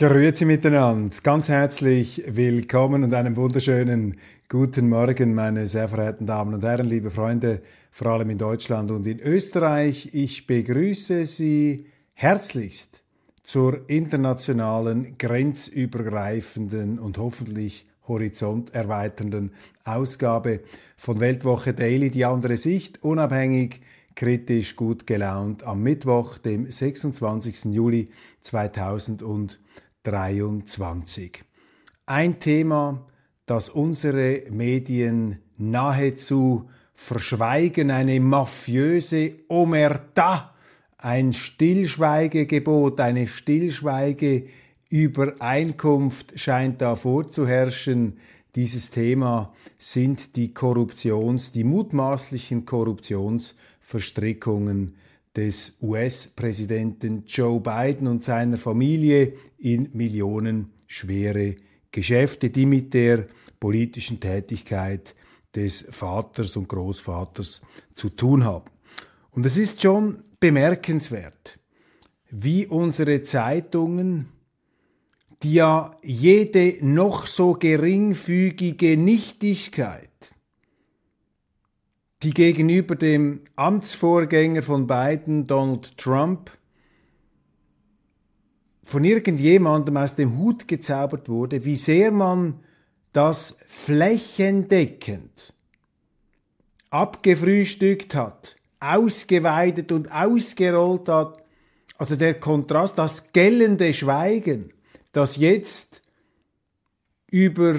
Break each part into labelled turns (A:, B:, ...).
A: Grüezi miteinander, ganz herzlich willkommen und einen wunderschönen guten Morgen, meine sehr verehrten Damen und Herren, liebe Freunde, vor allem in Deutschland und in Österreich. Ich begrüße Sie herzlichst zur internationalen, grenzübergreifenden und hoffentlich horizonterweiternden Ausgabe von Weltwoche Daily, die andere Sicht, unabhängig, kritisch, gut gelaunt, am Mittwoch, dem 26. Juli 2020. 23. Ein Thema, das unsere Medien nahezu verschweigen, eine mafiöse Omerta, ein Stillschweigegebot, eine Stillschweigeübereinkunft scheint da vorzuherrschen. Dieses Thema sind die Korruptions, die mutmaßlichen Korruptionsverstrickungen des US-Präsidenten Joe Biden und seiner Familie in millionenschwere Geschäfte, die mit der politischen Tätigkeit des Vaters und Großvaters zu tun haben. Und es ist schon bemerkenswert, wie unsere Zeitungen, die ja jede noch so geringfügige Nichtigkeit die gegenüber dem Amtsvorgänger von Biden, Donald Trump, von irgendjemandem aus dem Hut gezaubert wurde, wie sehr man das flächendeckend abgefrühstückt hat, ausgeweidet und ausgerollt hat. Also der Kontrast, das gellende Schweigen, das jetzt über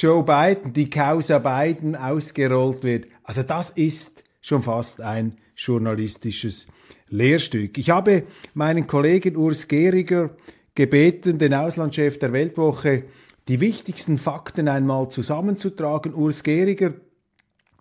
A: Joe Biden, die Causa Biden ausgerollt wird. Also das ist schon fast ein journalistisches Lehrstück. Ich habe meinen Kollegen Urs Gehriger gebeten, den Auslandschef der Weltwoche, die wichtigsten Fakten einmal zusammenzutragen. Urs Gehriger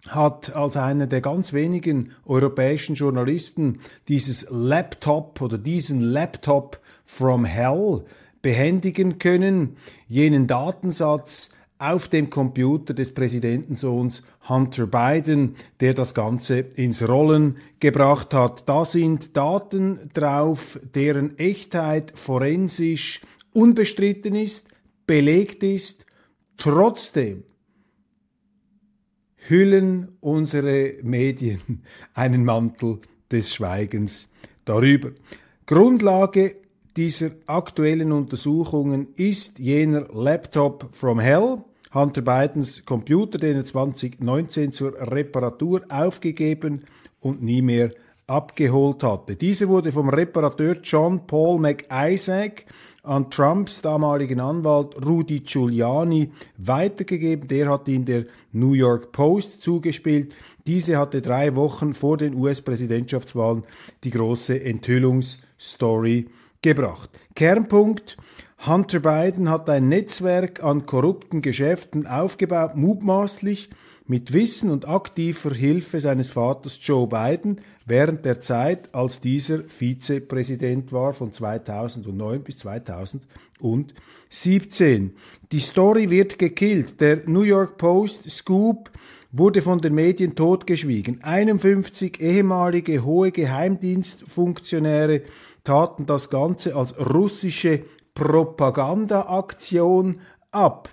A: hat als einer der ganz wenigen europäischen Journalisten dieses Laptop oder diesen Laptop from Hell behändigen können, jenen Datensatz, auf dem Computer des Präsidentensohns Hunter Biden, der das Ganze ins Rollen gebracht hat. Da sind Daten drauf, deren Echtheit forensisch unbestritten ist, belegt ist. Trotzdem hüllen unsere Medien einen Mantel des Schweigens darüber. Grundlage dieser aktuellen Untersuchungen ist jener Laptop from Hell, Hunter Bidens Computer, den er 2019 zur Reparatur aufgegeben und nie mehr abgeholt hatte. Dieser wurde vom Reparateur John Paul McIsaac an Trumps damaligen Anwalt Rudy Giuliani weitergegeben. Der hat ihn der New York Post zugespielt. Diese hatte drei Wochen vor den US-Präsidentschaftswahlen die große Enthüllungsstory gebracht. Kernpunkt, Hunter Biden hat ein Netzwerk an korrupten Geschäften aufgebaut, mutmaßlich mit Wissen und aktiver Hilfe seines Vaters Joe Biden während der Zeit, als dieser Vizepräsident war von 2009 bis 2017. Die Story wird gekillt. Der New York Post Scoop wurde von den Medien totgeschwiegen. 51 ehemalige hohe Geheimdienstfunktionäre taten das Ganze als russische Propagandaaktion ab.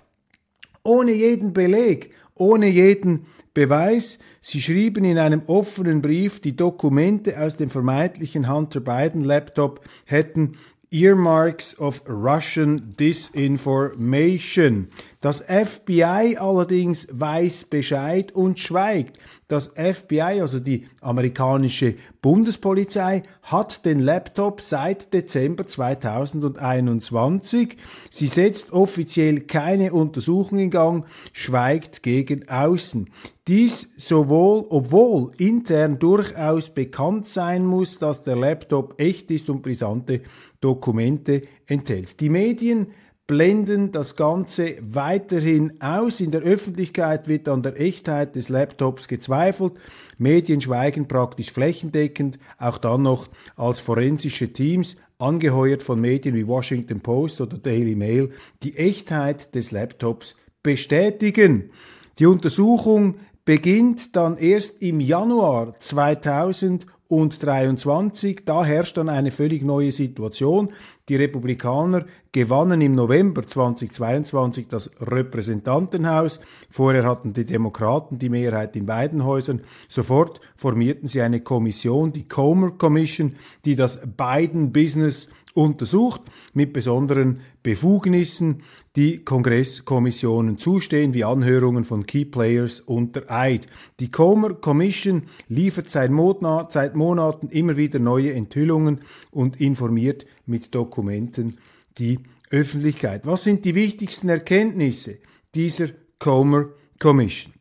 A: Ohne jeden Beleg, ohne jeden Beweis. Sie schrieben in einem offenen Brief, die Dokumente aus dem vermeintlichen Hunter Biden Laptop hätten Earmarks of Russian Disinformation. Das FBI allerdings weiß Bescheid und schweigt. Das FBI, also die amerikanische Bundespolizei, hat den Laptop seit Dezember 2021. Sie setzt offiziell keine Untersuchung in Gang, schweigt gegen außen. Dies sowohl, obwohl intern durchaus bekannt sein muss, dass der Laptop echt ist und brisante Dokumente enthält. Die Medien blenden das Ganze weiterhin aus. In der Öffentlichkeit wird an der Echtheit des Laptops gezweifelt. Medien schweigen praktisch flächendeckend, auch dann noch als forensische Teams, angeheuert von Medien wie Washington Post oder Daily Mail, die Echtheit des Laptops bestätigen. Die Untersuchung beginnt dann erst im Januar 2000 und 23. Da herrscht dann eine völlig neue Situation. Die Republikaner gewannen im November 2022 das Repräsentantenhaus. Vorher hatten die Demokraten die Mehrheit in beiden Häusern. Sofort formierten sie eine Kommission, die Comer Commission, die das Biden-Business untersucht mit besonderen Befugnissen, die Kongresskommissionen zustehen, wie Anhörungen von Key Players unter Eid. Die Comer Commission liefert seit, Monat, seit Monaten immer wieder neue Enthüllungen und informiert mit Dokumenten die Öffentlichkeit. Was sind die wichtigsten Erkenntnisse dieser Comer Commission?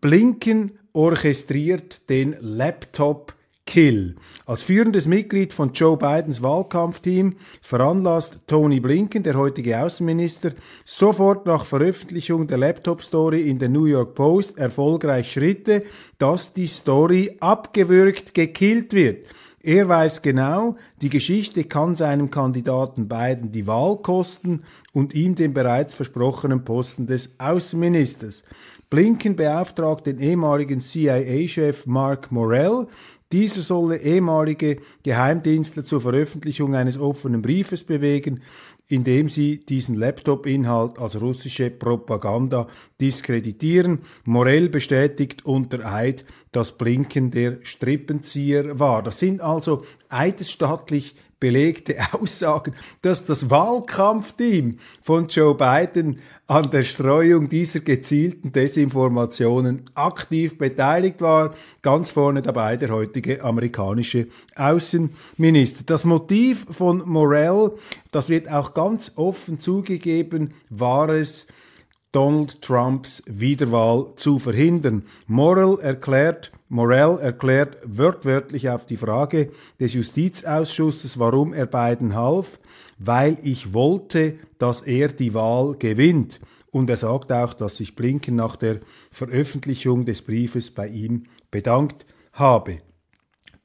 A: Blinken orchestriert den Laptop Kill. Als führendes Mitglied von Joe Bidens Wahlkampfteam veranlasst Tony Blinken, der heutige Außenminister, sofort nach Veröffentlichung der Laptop-Story in der New York Post erfolgreich Schritte, dass die Story abgewürgt gekillt wird. Er weiß genau, die Geschichte kann seinem Kandidaten Biden die Wahl kosten und ihm den bereits versprochenen Posten des Außenministers. Blinken beauftragt den ehemaligen CIA-Chef Mark Morell, dieser solle ehemalige Geheimdienstler zur Veröffentlichung eines offenen Briefes bewegen, indem sie diesen Laptop-Inhalt als russische Propaganda diskreditieren. Morell bestätigt unter Eid, dass Blinken der Strippenzieher war. Das sind also eidesstattlich belegte Aussagen, dass das Wahlkampfteam von Joe Biden an der Streuung dieser gezielten Desinformationen aktiv beteiligt war. Ganz vorne dabei der heutige amerikanische Außenminister. Das Motiv von Morell, das wird auch ganz offen zugegeben, war es, Donald Trumps Wiederwahl zu verhindern. Morell erklärt, Morell erklärt wörtwörtlich auf die Frage des Justizausschusses, warum er beiden half, weil ich wollte, dass er die Wahl gewinnt. Und er sagt auch, dass sich Blinken nach der Veröffentlichung des Briefes bei ihm bedankt habe.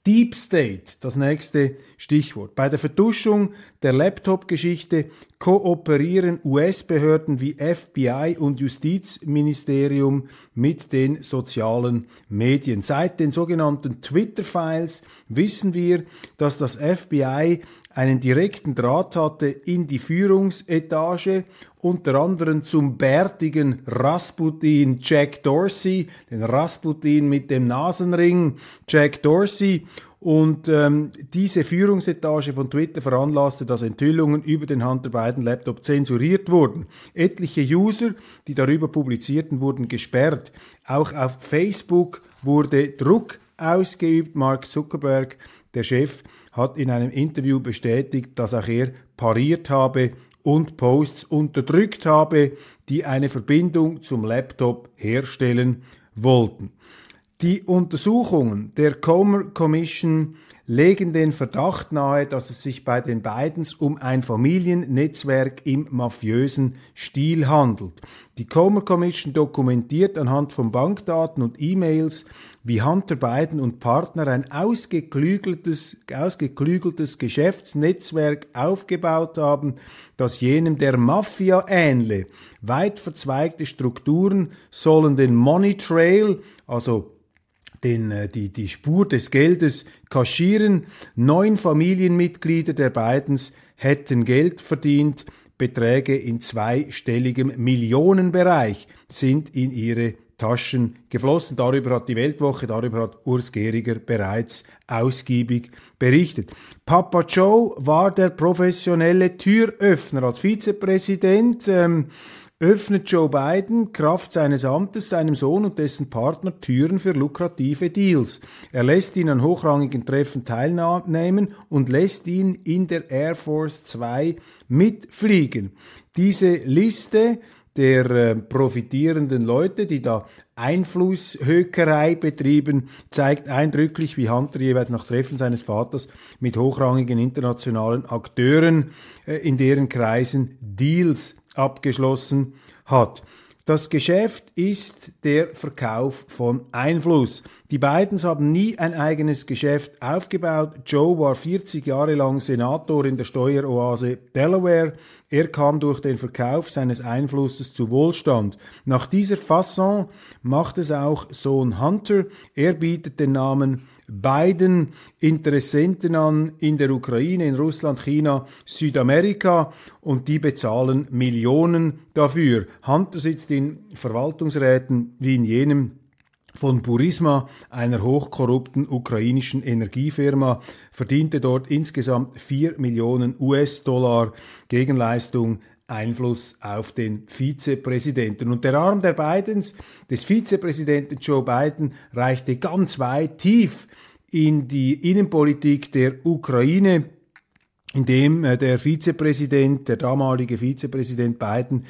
A: Deep State, das nächste Stichwort. Bei der Vertuschung der Laptop-Geschichte kooperieren US-Behörden wie FBI und Justizministerium mit den sozialen Medien. Seit den sogenannten Twitter-Files wissen wir, dass das FBI einen direkten Draht hatte in die Führungsetage, unter anderem zum bärtigen Rasputin Jack Dorsey, den Rasputin mit dem Nasenring Jack Dorsey und ähm, diese Führungsetage von Twitter veranlasste, dass Enthüllungen über den Hunter Biden Laptop zensuriert wurden. Etliche User, die darüber publizierten, wurden gesperrt. Auch auf Facebook wurde Druck ausgeübt. Mark Zuckerberg, der Chef, hat in einem Interview bestätigt, dass auch er pariert habe und Posts unterdrückt habe, die eine Verbindung zum Laptop herstellen wollten. Die Untersuchungen der Comer Commission legen den Verdacht nahe, dass es sich bei den Bidens um ein Familiennetzwerk im mafiösen Stil handelt. Die Comer Commission dokumentiert anhand von Bankdaten und E-Mails, wie Hunter Biden und Partner ein ausgeklügeltes, ausgeklügeltes Geschäftsnetzwerk aufgebaut haben, das jenem der Mafia ähnle. Weit verzweigte Strukturen sollen den Money Trail, also den, äh, die, die Spur des Geldes kaschieren. Neun Familienmitglieder der Bidens hätten Geld verdient. Beträge in zweistelligem Millionenbereich sind in ihre Taschen geflossen. Darüber hat die Weltwoche, darüber hat Urs Gehriger bereits ausgiebig berichtet. Papa Joe war der professionelle Türöffner als Vizepräsident. Ähm, öffnet Joe Biden Kraft seines Amtes seinem Sohn und dessen Partner Türen für lukrative Deals. Er lässt ihn an hochrangigen Treffen teilnehmen und lässt ihn in der Air Force 2 mitfliegen. Diese Liste der äh, profitierenden Leute, die da Einflusshökerei betrieben, zeigt eindrücklich, wie Hunter jeweils nach Treffen seines Vaters mit hochrangigen internationalen Akteuren äh, in deren Kreisen Deals abgeschlossen hat. Das Geschäft ist der Verkauf von Einfluss. Die beiden haben nie ein eigenes Geschäft aufgebaut. Joe war 40 Jahre lang Senator in der Steueroase Delaware. Er kam durch den Verkauf seines Einflusses zu Wohlstand. Nach dieser Fasson macht es auch Sohn Hunter. Er bietet den Namen beiden Interessenten an in der Ukraine, in Russland, China, Südamerika und die bezahlen Millionen dafür. Hunter sitzt in Verwaltungsräten wie in jenem von Burisma, einer hochkorrupten ukrainischen Energiefirma, verdiente dort insgesamt 4 Millionen US-Dollar Gegenleistung Einfluss auf den Vizepräsidenten. Und der Arm der Bidens, des Vizepräsidenten Joe Biden, reichte ganz weit tief in die Innenpolitik der Ukraine in dem äh, der Vizepräsident, der damalige Vizepräsident Biden,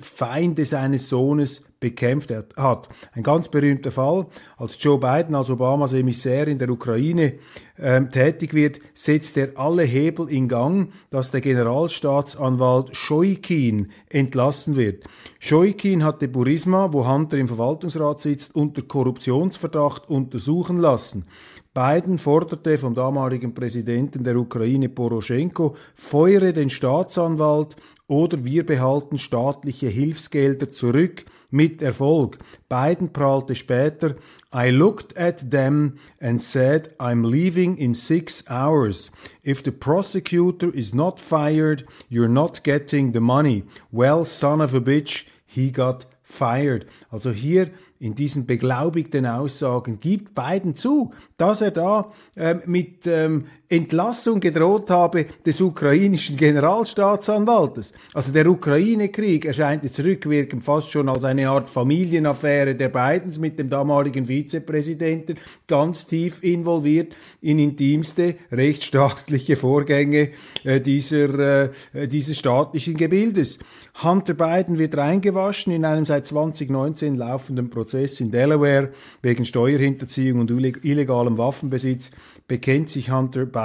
A: Feinde seines Sohnes bekämpft hat. Ein ganz berühmter Fall, als Joe Biden als Obamas Emissär in der Ukraine ähm, tätig wird, setzt er alle Hebel in Gang, dass der Generalstaatsanwalt Shoikin entlassen wird. Shoikin hatte Burisma, wo Hunter im Verwaltungsrat sitzt, unter Korruptionsverdacht untersuchen lassen. Biden forderte vom damaligen Präsidenten der Ukraine Poroschenko, feuere den Staatsanwalt oder wir behalten staatliche Hilfsgelder zurück mit Erfolg. Biden prahlte später, I looked at them and said, I'm leaving in six hours. If the prosecutor is not fired, you're not getting the money. Well, son of a bitch, he got fired. Also hier in diesen beglaubigten Aussagen gibt Biden zu, dass er da ähm, mit ähm, Entlassung gedroht habe des ukrainischen Generalstaatsanwaltes. Also der Ukraine-Krieg erscheint jetzt rückwirkend fast schon als eine Art Familienaffäre der Bidens mit dem damaligen Vizepräsidenten, ganz tief involviert in intimste rechtsstaatliche Vorgänge äh, dieser, äh, dieses staatlichen Gebildes. Hunter Biden wird reingewaschen in einem seit 2019 laufenden Prozess in Delaware wegen Steuerhinterziehung und illegalem Waffenbesitz bekennt sich Hunter Biden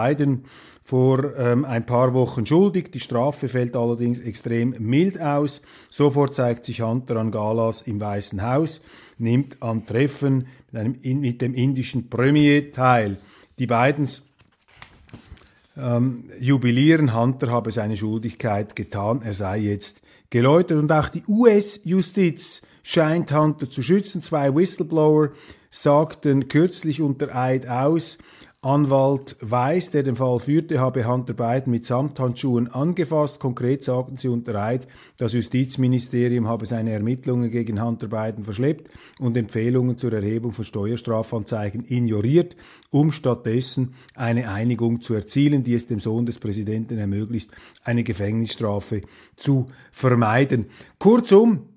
A: vor ähm, ein paar Wochen schuldig. Die Strafe fällt allerdings extrem mild aus. Sofort zeigt sich Hunter an Galas im Weißen Haus, nimmt an Treffen mit, einem, mit dem indischen Premier teil. Die Bidens ähm, jubilieren, Hunter habe seine Schuldigkeit getan, er sei jetzt geläutert. Und auch die US-Justiz scheint Hunter zu schützen. Zwei Whistleblower sagten kürzlich unter Eid aus, Anwalt Weiß, der den Fall führte, habe Hunter Biden mit Samthandschuhen angefasst. Konkret sagten sie unter Eid, das Justizministerium habe seine Ermittlungen gegen Hunter Biden verschleppt und Empfehlungen zur Erhebung von Steuerstrafanzeigen ignoriert, um stattdessen eine Einigung zu erzielen, die es dem Sohn des Präsidenten ermöglicht, eine Gefängnisstrafe zu vermeiden. Kurzum,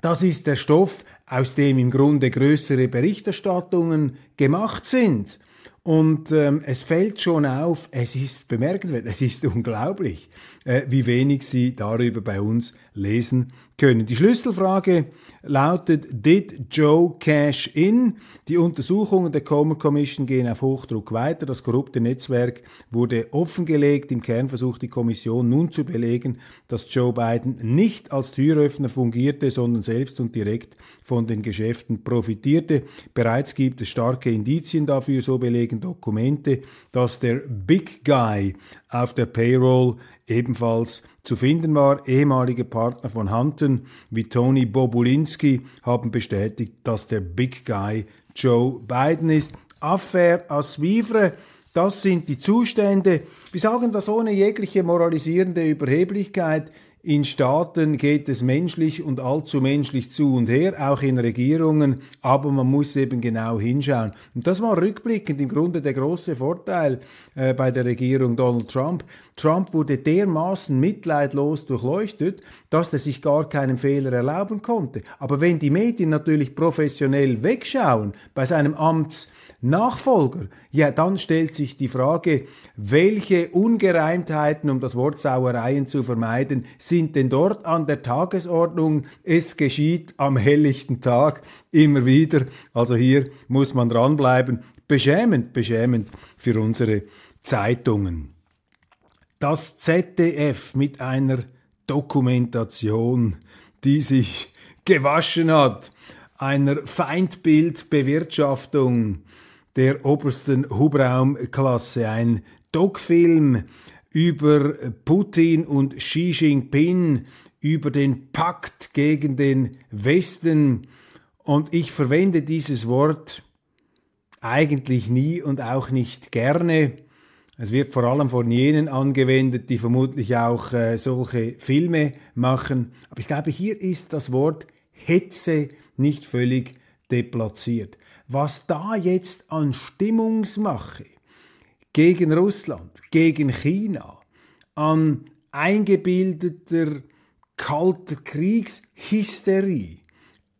A: das ist der Stoff, aus dem im Grunde größere Berichterstattungen gemacht sind. Und ähm, es fällt schon auf, es ist bemerkenswert, es ist unglaublich, äh, wie wenig Sie darüber bei uns lesen können. Die Schlüsselfrage lautet, did Joe cash in? Die Untersuchungen der Comer Commission gehen auf Hochdruck weiter. Das korrupte Netzwerk wurde offengelegt. Im Kern versucht die Kommission nun zu belegen, dass Joe Biden nicht als Türöffner fungierte, sondern selbst und direkt von den Geschäften profitierte. Bereits gibt es starke Indizien dafür, so belegen Dokumente, dass der Big Guy auf der Payroll ebenfalls zu finden war. Ehemalige Partner von Hunton wie Tony Bobulinski haben bestätigt, dass der Big Guy Joe Biden ist. Affaire à suivre. Das sind die Zustände. Wir sagen das ohne jegliche moralisierende Überheblichkeit. In Staaten geht es menschlich und allzu menschlich zu und her, auch in Regierungen, aber man muss eben genau hinschauen. Und das war rückblickend im Grunde der große Vorteil äh, bei der Regierung Donald Trump. Trump wurde dermaßen mitleidlos durchleuchtet, dass er sich gar keinen Fehler erlauben konnte. Aber wenn die Medien natürlich professionell wegschauen bei seinem Amts Nachfolger, ja, dann stellt sich die Frage, welche Ungereimtheiten, um das Wort Sauereien zu vermeiden, sind denn dort an der Tagesordnung? Es geschieht am helllichten Tag immer wieder. Also hier muss man dranbleiben. Beschämend, beschämend für unsere Zeitungen. Das ZDF mit einer Dokumentation, die sich gewaschen hat, einer Feindbildbewirtschaftung, der obersten Hubraumklasse. Ein Doc-Film über Putin und Xi Jinping, über den Pakt gegen den Westen. Und ich verwende dieses Wort eigentlich nie und auch nicht gerne. Es wird vor allem von jenen angewendet, die vermutlich auch äh, solche Filme machen. Aber ich glaube, hier ist das Wort Hetze nicht völlig deplatziert was da jetzt an Stimmungsmache gegen Russland, gegen China, an eingebildeter kalter Kriegshysterie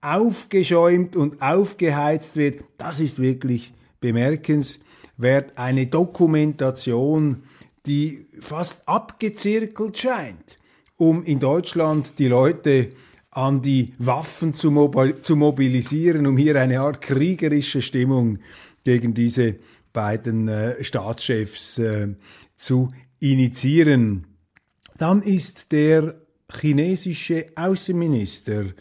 A: aufgeschäumt und aufgeheizt wird, das ist wirklich bemerkenswert. Eine Dokumentation, die fast abgezirkelt scheint, um in Deutschland die Leute an die Waffen zu, mobilisieren, um hier eine Art kriegerische Stimmung gegen diese beiden äh, Staatschefs äh, zu initiieren. Dann ist der chinesische Außenminister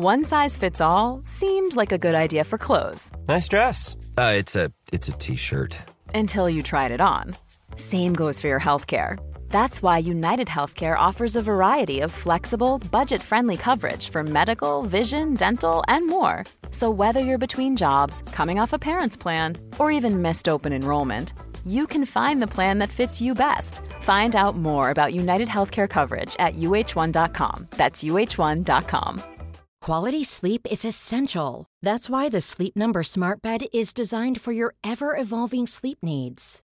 B: One size fits all seemed like a good idea for clothes.
C: Nice dress. Uh, it's a it's a t-shirt.
B: Until you tried it on. Same goes for your healthcare. That's why United Healthcare offers a variety of flexible, budget friendly coverage for medical, vision, dental, and more. So, whether you're between jobs, coming off a parent's plan, or even missed open enrollment, you can find the plan that fits you best. Find out more about United Healthcare coverage at uh1.com. That's uh1.com.
D: Quality sleep is essential. That's why the Sleep Number Smart Bed is designed for your ever evolving sleep needs.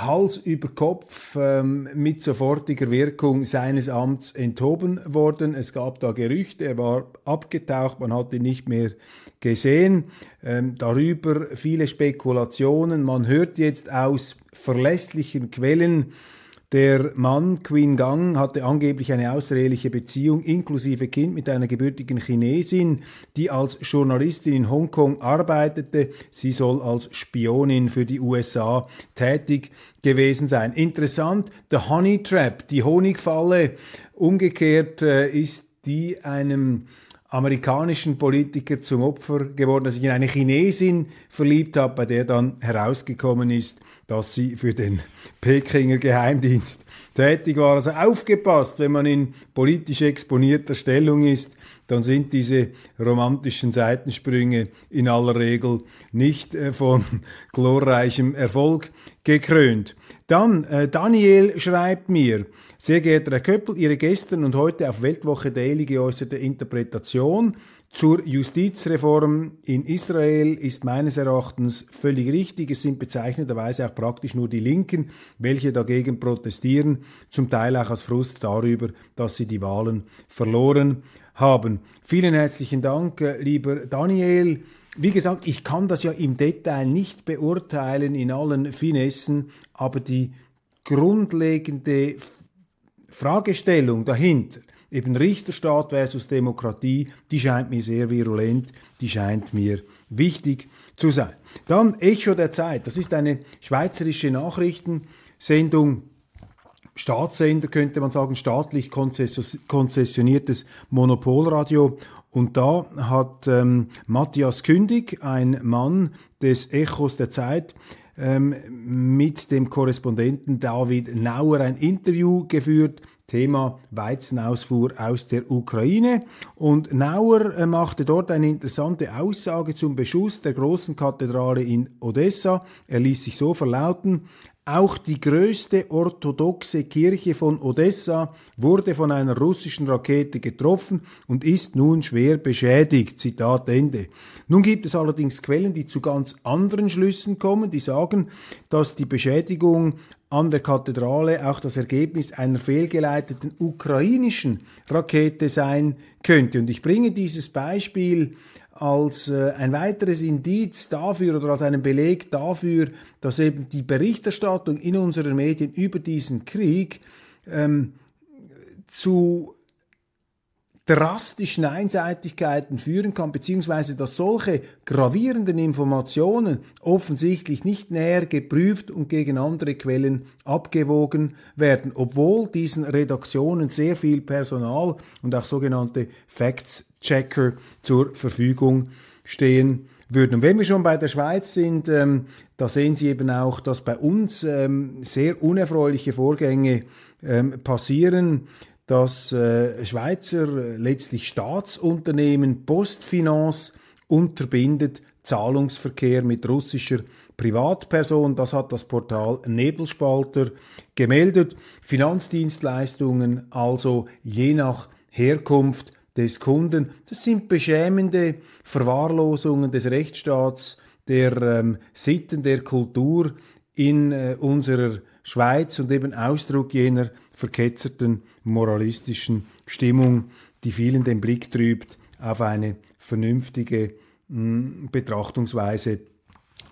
A: Hals über Kopf ähm, mit sofortiger Wirkung seines Amts enthoben worden. Es gab da Gerüchte, er war abgetaucht, man hat ihn nicht mehr gesehen. Ähm, darüber viele Spekulationen. Man hört jetzt aus verlässlichen Quellen, der Mann, Queen Gang, hatte angeblich eine außereheliche Beziehung inklusive Kind mit einer gebürtigen Chinesin, die als Journalistin in Hongkong arbeitete. Sie soll als Spionin für die USA tätig gewesen sein. Interessant, der Honey Trap, die Honigfalle, umgekehrt äh, ist die einem amerikanischen Politiker zum Opfer geworden, der sich in eine Chinesin verliebt hat, bei der dann herausgekommen ist, dass sie für den Pekinger Geheimdienst tätig war. Also aufgepasst, wenn man in politisch exponierter Stellung ist, dann sind diese romantischen Seitensprünge in aller Regel nicht äh, von glorreichem Erfolg gekrönt. Dann, äh, Daniel schreibt mir, sehr geehrter Herr Köppel, Ihre gestern und heute auf Weltwoche Daily geäußerte Interpretation zur Justizreform in Israel ist meines Erachtens völlig richtig. Es sind bezeichnenderweise auch praktisch nur die Linken, welche dagegen protestieren, zum Teil auch aus Frust darüber, dass sie die Wahlen verloren haben. Vielen herzlichen Dank, äh, lieber Daniel. Wie gesagt, ich kann das ja im Detail nicht beurteilen in allen Finessen, aber die grundlegende Fragestellung dahinter, eben Richterstaat versus Demokratie, die scheint mir sehr virulent, die scheint mir wichtig zu sein. Dann Echo der Zeit. Das ist eine schweizerische Nachrichtensendung. Staatssender könnte man sagen, staatlich konzessioniertes Monopolradio. Und da hat ähm, Matthias Kündig, ein Mann des Echos der Zeit, ähm, mit dem Korrespondenten David Nauer ein Interview geführt. Thema Weizenausfuhr aus der Ukraine. Und Nauer äh, machte dort eine interessante Aussage zum Beschuss der großen Kathedrale in Odessa. Er ließ sich so verlauten, auch die größte orthodoxe Kirche von Odessa wurde von einer russischen Rakete getroffen und ist nun schwer beschädigt. Zitat Ende. Nun gibt es allerdings Quellen, die zu ganz anderen Schlüssen kommen, die sagen, dass die Beschädigung an der Kathedrale auch das Ergebnis einer fehlgeleiteten ukrainischen Rakete sein könnte. Und ich bringe dieses Beispiel als äh, ein weiteres Indiz dafür oder als einen Beleg dafür, dass eben die Berichterstattung in unseren Medien über diesen Krieg ähm, zu drastischen Einseitigkeiten führen kann, beziehungsweise dass solche gravierenden Informationen offensichtlich nicht näher geprüft und gegen andere Quellen abgewogen werden, obwohl diesen Redaktionen sehr viel Personal und auch sogenannte Facts-Checker zur Verfügung stehen würden. Und wenn wir schon bei der Schweiz sind, ähm, da sehen Sie eben auch, dass bei uns ähm, sehr unerfreuliche Vorgänge ähm, passieren das äh, Schweizer äh, letztlich Staatsunternehmen Postfinance unterbindet Zahlungsverkehr mit russischer Privatperson. Das hat das Portal Nebelspalter gemeldet. Finanzdienstleistungen also je nach Herkunft des Kunden. Das sind beschämende Verwahrlosungen des Rechtsstaats, der ähm, Sitten, der Kultur in äh, unserer Schweiz und eben Ausdruck jener verketzerten moralistischen Stimmung, die vielen den Blick trübt auf eine vernünftige mh, hm, Betrachtungsweise,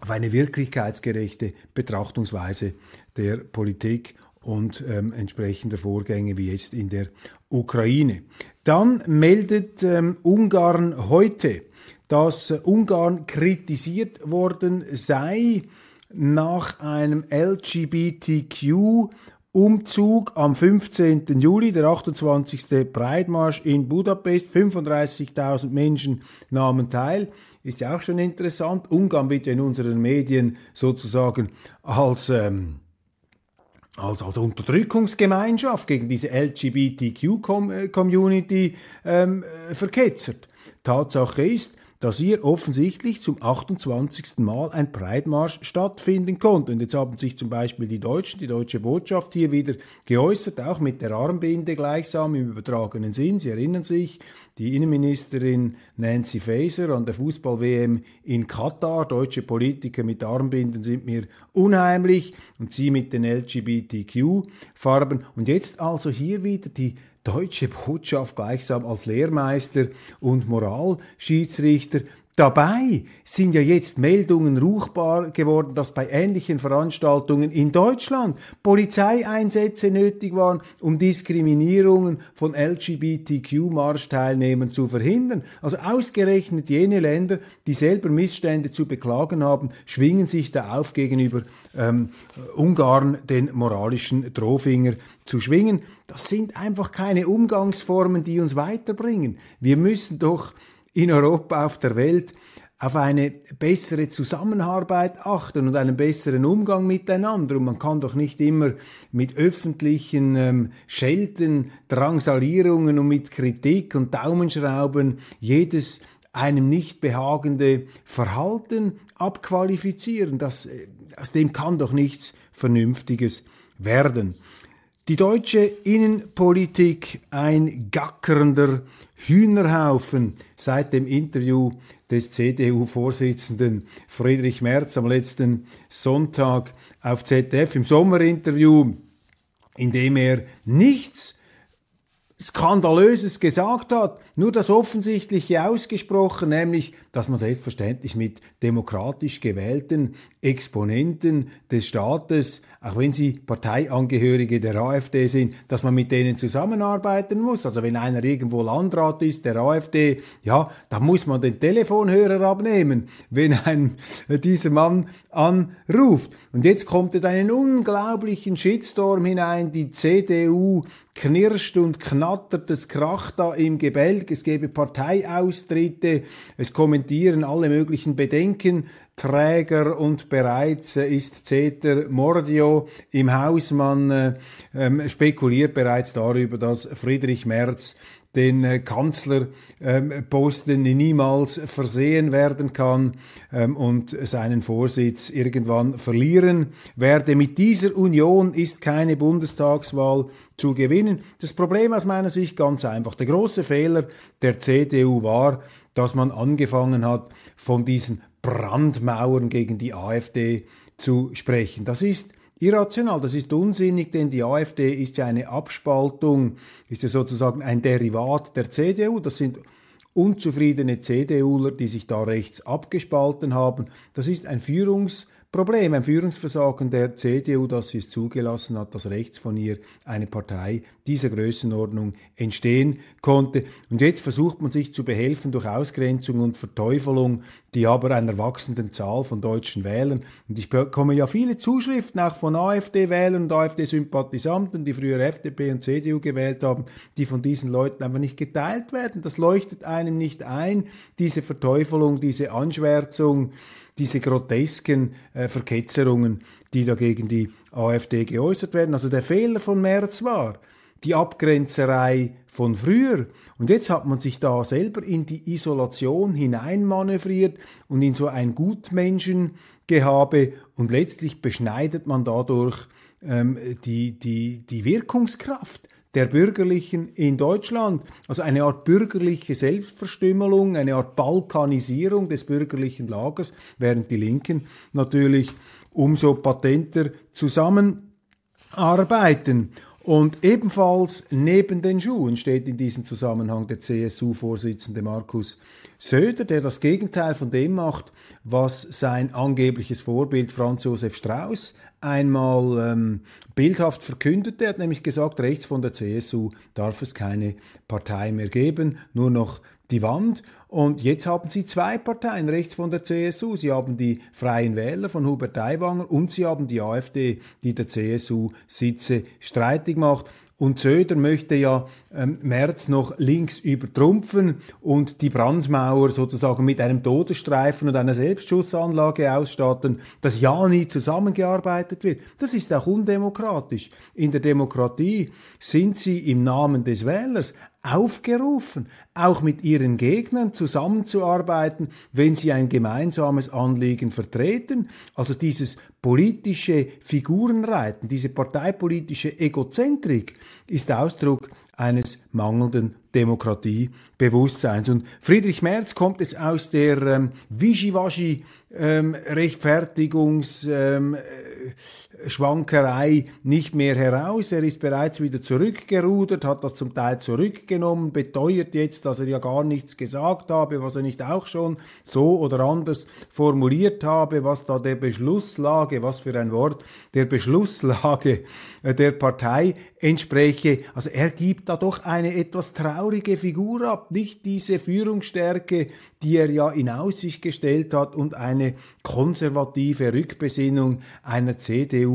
A: auf eine wirklichkeitsgerechte Betrachtungsweise der Politik und ähm, entsprechender Vorgänge wie jetzt in der Ukraine. Dann meldet ähm, Ungarn heute, dass Ungarn kritisiert worden sei nach einem LGBTQ Umzug am 15. Juli, der 28. Breitmarsch in Budapest. 35.000 Menschen nahmen teil. Ist ja auch schon interessant. Ungarn wird in unseren Medien sozusagen als, ähm, als, als Unterdrückungsgemeinschaft gegen diese LGBTQ-Community ähm, verketzert. Tatsache ist, dass hier offensichtlich zum 28. Mal ein Breitmarsch stattfinden konnte. Und jetzt haben sich zum Beispiel die Deutschen, die deutsche Botschaft hier wieder geäußert, auch mit der Armbinde gleichsam im übertragenen Sinn. Sie erinnern sich, die Innenministerin Nancy Faeser an der Fußball-WM in Katar. Deutsche Politiker mit Armbinden sind mir unheimlich und sie mit den LGBTQ-Farben. Und jetzt also hier wieder die deutsche Botschaft gleichsam als Lehrmeister und Moralschiedsrichter Dabei sind ja jetzt Meldungen ruchbar geworden, dass bei ähnlichen Veranstaltungen in Deutschland Polizeieinsätze nötig waren, um Diskriminierungen von LGBTQ-Marschteilnehmern zu verhindern. Also ausgerechnet jene Länder, die selber Missstände zu beklagen haben, schwingen sich da auf gegenüber ähm, Ungarn den moralischen Drohfinger zu schwingen. Das sind einfach keine Umgangsformen, die uns weiterbringen. Wir müssen doch in Europa, auf der Welt auf eine bessere Zusammenarbeit achten und einen besseren Umgang miteinander. Und man kann doch nicht immer mit öffentlichen ähm, Schelten, Drangsalierungen und mit Kritik und Daumenschrauben jedes einem nicht behagende Verhalten abqualifizieren. Das, äh, aus dem kann doch nichts Vernünftiges werden. Die deutsche Innenpolitik ein gackernder Hühnerhaufen seit dem Interview des CDU-Vorsitzenden Friedrich Merz am letzten Sonntag auf ZDF im Sommerinterview, in dem er nichts Skandalöses gesagt hat, nur das Offensichtliche ausgesprochen, nämlich, dass man selbstverständlich mit demokratisch gewählten Exponenten des Staates, auch wenn sie Parteiangehörige der AfD sind, dass man mit denen zusammenarbeiten muss. Also wenn einer irgendwo Landrat ist, der AfD, ja, da muss man den Telefonhörer abnehmen, wenn ein, dieser Mann anruft. Und jetzt kommt er einen unglaublichen Shitstorm hinein. Die CDU knirscht und knattert, es kracht da im Gebälk, es gebe Parteiaustritte, es kommentieren alle möglichen Bedenkenträger und bereits äh, ist Ceter Mordio im Haus. Man äh, ähm, spekuliert bereits darüber, dass Friedrich Merz den äh, Kanzlerposten ähm, niemals versehen werden kann ähm, und seinen Vorsitz irgendwann verlieren werde. Mit dieser Union ist keine Bundestagswahl zu gewinnen. Das Problem aus meiner Sicht ganz einfach. Der große Fehler der CDU war, dass man angefangen hat, von diesen Brandmauern gegen die AfD zu sprechen. Das ist irrational, das ist unsinnig, denn die AfD ist ja eine Abspaltung, ist ja sozusagen ein Derivat der CDU. Das sind unzufriedene CDUler, die sich da rechts abgespalten haben. Das ist ein Führungs- Problem, ein Führungsversagen der CDU, dass sie es zugelassen hat, dass rechts von ihr eine Partei dieser Größenordnung entstehen konnte. Und jetzt versucht man sich zu behelfen durch Ausgrenzung und Verteufelung, die aber einer wachsenden Zahl von deutschen Wählern. Und ich bekomme ja viele Zuschriften auch von AfD-Wählern und AfD-Sympathisanten, die früher FDP und CDU gewählt haben, die von diesen Leuten einfach nicht geteilt werden. Das leuchtet einem nicht ein, diese Verteufelung, diese Anschwärzung diese grotesken äh, Verketzerungen, die da gegen die AfD geäußert werden. Also der Fehler von März war die Abgrenzerei von früher. Und jetzt hat man sich da selber in die Isolation hineinmanövriert und in so ein Gutmenschengehabe und letztlich beschneidet man dadurch ähm, die, die, die Wirkungskraft der Bürgerlichen in Deutschland. Also eine Art bürgerliche Selbstverstümmelung, eine Art Balkanisierung des bürgerlichen Lagers, während die Linken natürlich umso patenter zusammenarbeiten. Und ebenfalls neben den Schuhen steht in diesem Zusammenhang der CSU-Vorsitzende Markus Söder, der das Gegenteil von dem macht, was sein angebliches Vorbild Franz Josef Strauß einmal ähm, bildhaft verkündete. Er hat nämlich gesagt, rechts von der CSU darf es keine Partei mehr geben, nur noch die Wand. Und jetzt haben sie zwei Parteien rechts von der CSU. Sie haben die Freien Wähler von Hubert Aiwanger und sie haben die AfD, die der CSU Sitze streitig macht. Und Söder möchte ja ähm, März noch links übertrumpfen und die Brandmauer sozusagen mit einem Todesstreifen und einer Selbstschussanlage ausstatten, dass ja nie zusammengearbeitet wird. Das ist auch undemokratisch. In der Demokratie sind sie im Namen des Wählers aufgerufen, auch mit ihren Gegnern zusammenzuarbeiten, wenn sie ein gemeinsames Anliegen vertreten. Also dieses politische Figurenreiten, diese parteipolitische Egozentrik ist Ausdruck eines mangelnden Demokratiebewusstseins. Und Friedrich Merz kommt jetzt aus der ähm, Wischiwaschi ähm, Rechtfertigungs ähm, Schwankerei nicht mehr heraus. Er ist bereits wieder zurückgerudert, hat das zum Teil zurückgenommen, beteuert jetzt, dass er ja gar nichts gesagt habe, was er nicht auch schon so oder anders formuliert habe, was da der Beschlusslage, was für ein Wort, der Beschlusslage äh, der Partei entspreche. Also er gibt da doch eine etwas traurige Figur ab, nicht diese Führungsstärke, die er ja in Aussicht gestellt hat und eine konservative Rückbesinnung einer CDU,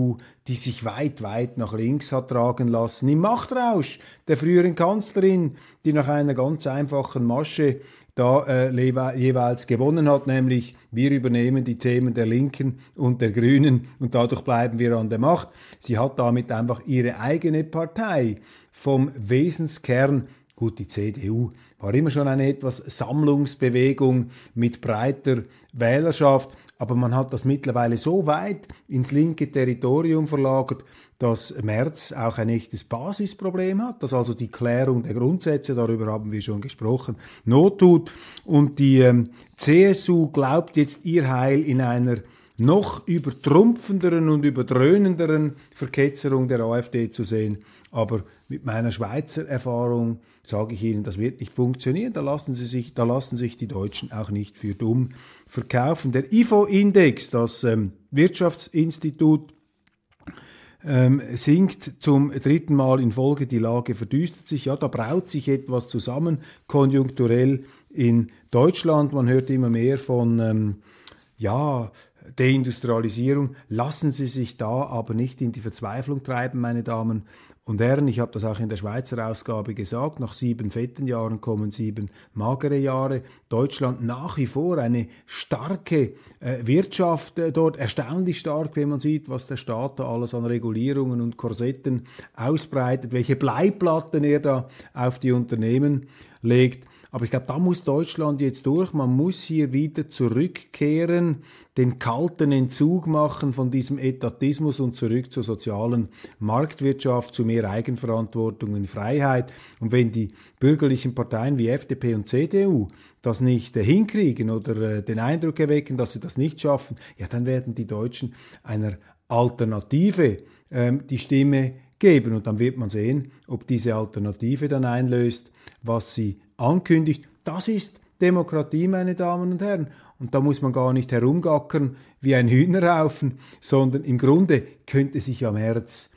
A: die sich weit, weit nach links hat tragen lassen. Im Machtrausch der früheren Kanzlerin, die nach einer ganz einfachen Masche da äh, jeweils gewonnen hat, nämlich wir übernehmen die Themen der Linken und der Grünen und dadurch bleiben wir an der Macht. Sie hat damit einfach ihre eigene Partei vom Wesenskern, gut, die CDU war immer schon eine etwas Sammlungsbewegung mit breiter Wählerschaft, aber man hat das mittlerweile so weit ins linke Territorium verlagert, dass Merz auch ein echtes Basisproblem hat, dass also die Klärung der Grundsätze, darüber haben wir schon gesprochen, Not tut. Und die ähm, CSU glaubt jetzt ihr Heil in einer noch übertrumpfenderen und überdröhnenderen Verketzerung der AfD zu sehen Aber mit meiner Schweizer Erfahrung sage ich Ihnen, das wird nicht funktionieren. Da lassen, Sie sich, da lassen sich die Deutschen auch nicht für dumm verkaufen. Der IFO-Index, das ähm, Wirtschaftsinstitut, ähm, sinkt zum dritten Mal in Folge, die Lage verdüstert sich. Ja, da braut sich etwas zusammen, konjunkturell in Deutschland. Man hört immer mehr von, ähm, ja, Deindustrialisierung. Lassen Sie sich da aber nicht in die Verzweiflung treiben, meine Damen und Herren, ich habe das auch in der Schweizer Ausgabe gesagt, nach sieben fetten Jahren kommen sieben magere Jahre. Deutschland nach wie vor eine starke äh, Wirtschaft äh, dort, erstaunlich stark, wenn man sieht, was der Staat da alles an Regulierungen und Korsetten ausbreitet, welche Bleiplatten er da auf die Unternehmen legt. Aber ich glaube, da muss Deutschland jetzt durch. Man muss hier wieder zurückkehren, den kalten Entzug machen von diesem Etatismus und zurück zur sozialen Marktwirtschaft, zu mehr Eigenverantwortung und Freiheit. Und wenn die bürgerlichen Parteien wie FDP und CDU das nicht äh, hinkriegen oder äh, den Eindruck erwecken, dass sie das nicht schaffen, ja, dann werden die Deutschen einer Alternative ähm, die Stimme geben. Und dann wird man sehen, ob diese Alternative dann einlöst, was sie ankündigt. Das ist Demokratie, meine Damen und Herren. Und da muss man gar nicht herumgackern wie ein Hühnerhaufen, sondern im Grunde könnte sich am Herz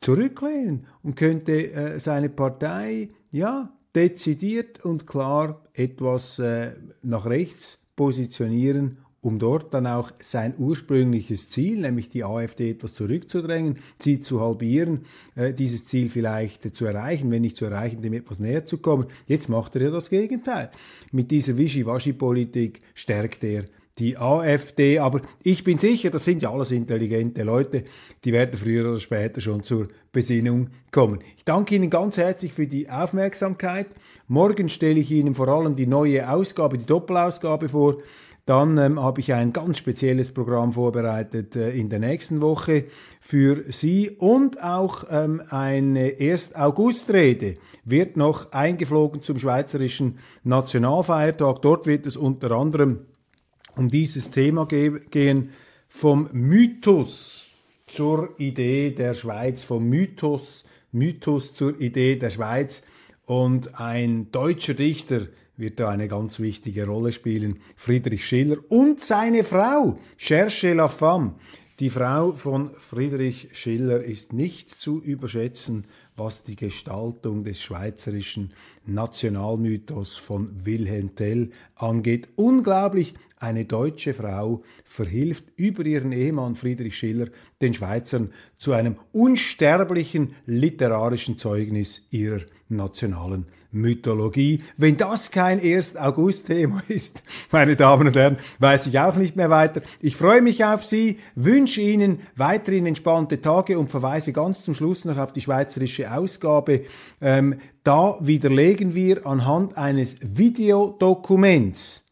A: zurücklehnen und könnte äh, seine Partei ja dezidiert und klar etwas äh, nach rechts positionieren um dort dann auch sein ursprüngliches Ziel, nämlich die AfD etwas zurückzudrängen, sie zu halbieren, äh, dieses Ziel vielleicht äh, zu erreichen, wenn nicht zu erreichen, dem etwas näher zu kommen. Jetzt macht er ja das Gegenteil. Mit dieser Wischiwaschi-Politik stärkt er die AfD. Aber ich bin sicher, das sind ja alles intelligente Leute, die werden früher oder später schon zur Besinnung kommen. Ich danke Ihnen ganz herzlich für die Aufmerksamkeit. Morgen stelle ich Ihnen vor allem die neue Ausgabe, die Doppelausgabe vor dann ähm, habe ich ein ganz spezielles Programm vorbereitet äh, in der nächsten Woche für Sie und auch ähm, eine 1. August-Rede wird noch eingeflogen zum Schweizerischen Nationalfeiertag. Dort wird es unter anderem um dieses Thema ge gehen, vom Mythos zur Idee der Schweiz, vom Mythos, Mythos zur Idee der Schweiz. Und ein deutscher Dichter, wird da eine ganz wichtige Rolle spielen. Friedrich Schiller und seine Frau, Cherche la Femme. Die Frau von Friedrich Schiller ist nicht zu überschätzen, was die Gestaltung des schweizerischen Nationalmythos von Wilhelm Tell angeht. Unglaublich, eine deutsche Frau verhilft über ihren Ehemann Friedrich Schiller den Schweizern zu einem unsterblichen literarischen Zeugnis ihrer nationalen Mythologie. Wenn das kein 1. August-Thema ist, meine Damen und Herren, weiß ich auch nicht mehr weiter. Ich freue mich auf Sie, wünsche Ihnen weiterhin entspannte Tage und verweise ganz zum Schluss noch auf die schweizerische Ausgabe. Ähm, da widerlegen wir anhand eines Videodokuments,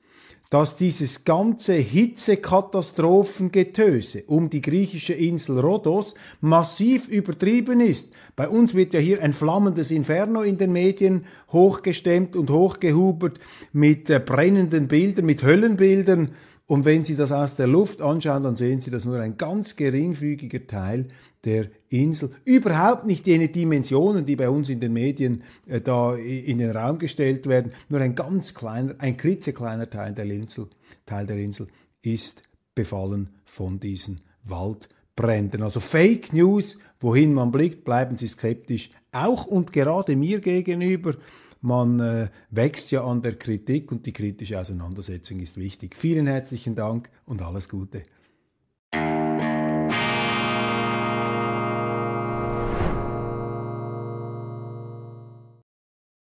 A: dass dieses ganze Hitzekatastrophengetöse um die griechische Insel Rhodos massiv übertrieben ist. Bei uns wird ja hier ein flammendes Inferno in den Medien hochgestemmt und hochgehubert mit äh, brennenden Bildern, mit Höllenbildern. Und wenn Sie das aus der Luft anschauen, dann sehen Sie, dass nur ein ganz geringfügiger Teil der Insel, überhaupt nicht jene Dimensionen, die bei uns in den Medien äh, da in den Raum gestellt werden, nur ein ganz kleiner, ein klitzekleiner Teil der Insel, Teil der Insel ist befallen von diesen Waldbränden. Also Fake News, wohin man blickt, bleiben Sie skeptisch, auch und gerade mir gegenüber. Man äh, wächst ja an der Kritik und die kritische Auseinandersetzung ist wichtig. Vielen herzlichen Dank und alles Gute.